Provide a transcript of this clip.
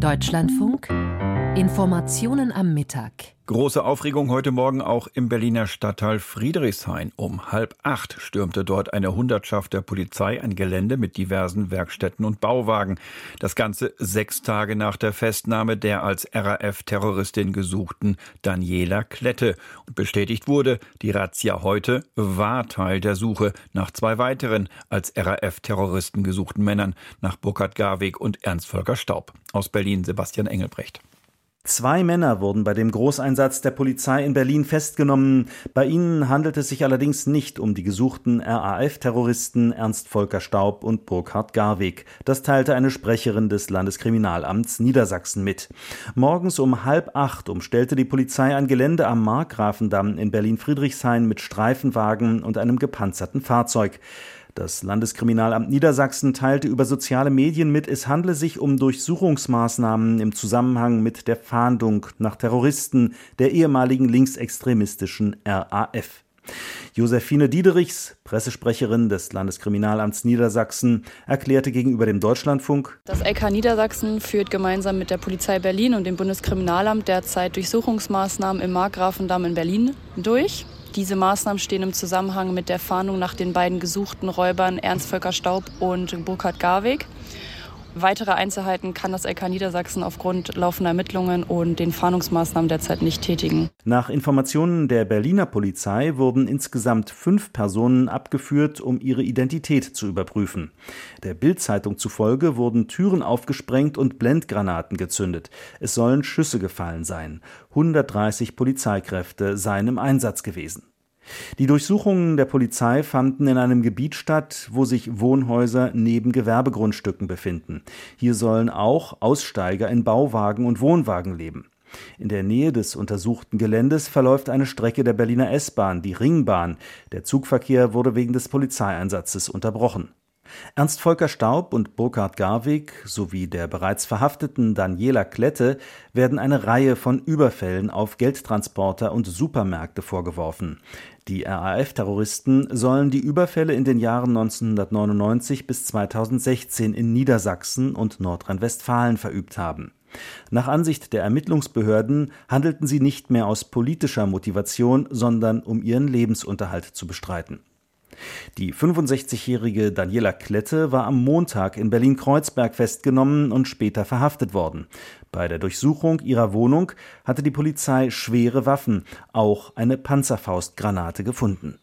Deutschlandfunk Informationen am Mittag. Große Aufregung heute Morgen auch im Berliner Stadtteil Friedrichshain. Um halb acht stürmte dort eine Hundertschaft der Polizei ein Gelände mit diversen Werkstätten und Bauwagen. Das Ganze sechs Tage nach der Festnahme der als RAF-Terroristin gesuchten Daniela Klette. Und bestätigt wurde, die Razzia heute war Teil der Suche nach zwei weiteren als RAF-Terroristen gesuchten Männern, nach Burkhard Garweg und Ernst Volker Staub. Aus Berlin Sebastian Engelbrecht. Zwei Männer wurden bei dem Großeinsatz der Polizei in Berlin festgenommen. Bei ihnen handelt es sich allerdings nicht um die gesuchten RAF-Terroristen Ernst Volker Staub und Burkhard Garweg. Das teilte eine Sprecherin des Landeskriminalamts Niedersachsen mit. Morgens um halb acht umstellte die Polizei ein Gelände am Markgrafendamm in Berlin-Friedrichshain mit Streifenwagen und einem gepanzerten Fahrzeug. Das Landeskriminalamt Niedersachsen teilte über soziale Medien mit, es handle sich um Durchsuchungsmaßnahmen im Zusammenhang mit der Fahndung nach Terroristen der ehemaligen linksextremistischen RAF. Josephine Diederichs, Pressesprecherin des Landeskriminalamts Niedersachsen, erklärte gegenüber dem Deutschlandfunk, Das LK Niedersachsen führt gemeinsam mit der Polizei Berlin und dem Bundeskriminalamt derzeit Durchsuchungsmaßnahmen im Markgrafendamm in Berlin durch. Diese Maßnahmen stehen im Zusammenhang mit der Fahndung nach den beiden gesuchten Räubern Ernst Volker Staub und Burkhard Garweg. Weitere Einzelheiten kann das LK Niedersachsen aufgrund laufender Ermittlungen und den Fahndungsmaßnahmen derzeit nicht tätigen. Nach Informationen der Berliner Polizei wurden insgesamt fünf Personen abgeführt, um ihre Identität zu überprüfen. Der Bild-Zeitung zufolge wurden Türen aufgesprengt und Blendgranaten gezündet. Es sollen Schüsse gefallen sein. 130 Polizeikräfte seien im Einsatz gewesen. Die Durchsuchungen der Polizei fanden in einem Gebiet statt, wo sich Wohnhäuser neben Gewerbegrundstücken befinden. Hier sollen auch Aussteiger in Bauwagen und Wohnwagen leben. In der Nähe des untersuchten Geländes verläuft eine Strecke der Berliner S-Bahn, die Ringbahn. Der Zugverkehr wurde wegen des Polizeieinsatzes unterbrochen. Ernst Volker Staub und Burkhard Garwig sowie der bereits verhafteten Daniela Klette werden eine Reihe von Überfällen auf Geldtransporter und Supermärkte vorgeworfen. Die RAF-Terroristen sollen die Überfälle in den Jahren 1999 bis 2016 in Niedersachsen und Nordrhein-Westfalen verübt haben. Nach Ansicht der Ermittlungsbehörden handelten sie nicht mehr aus politischer Motivation, sondern um ihren Lebensunterhalt zu bestreiten. Die 65-jährige Daniela Klette war am Montag in Berlin-Kreuzberg festgenommen und später verhaftet worden. Bei der Durchsuchung ihrer Wohnung hatte die Polizei schwere Waffen, auch eine Panzerfaustgranate gefunden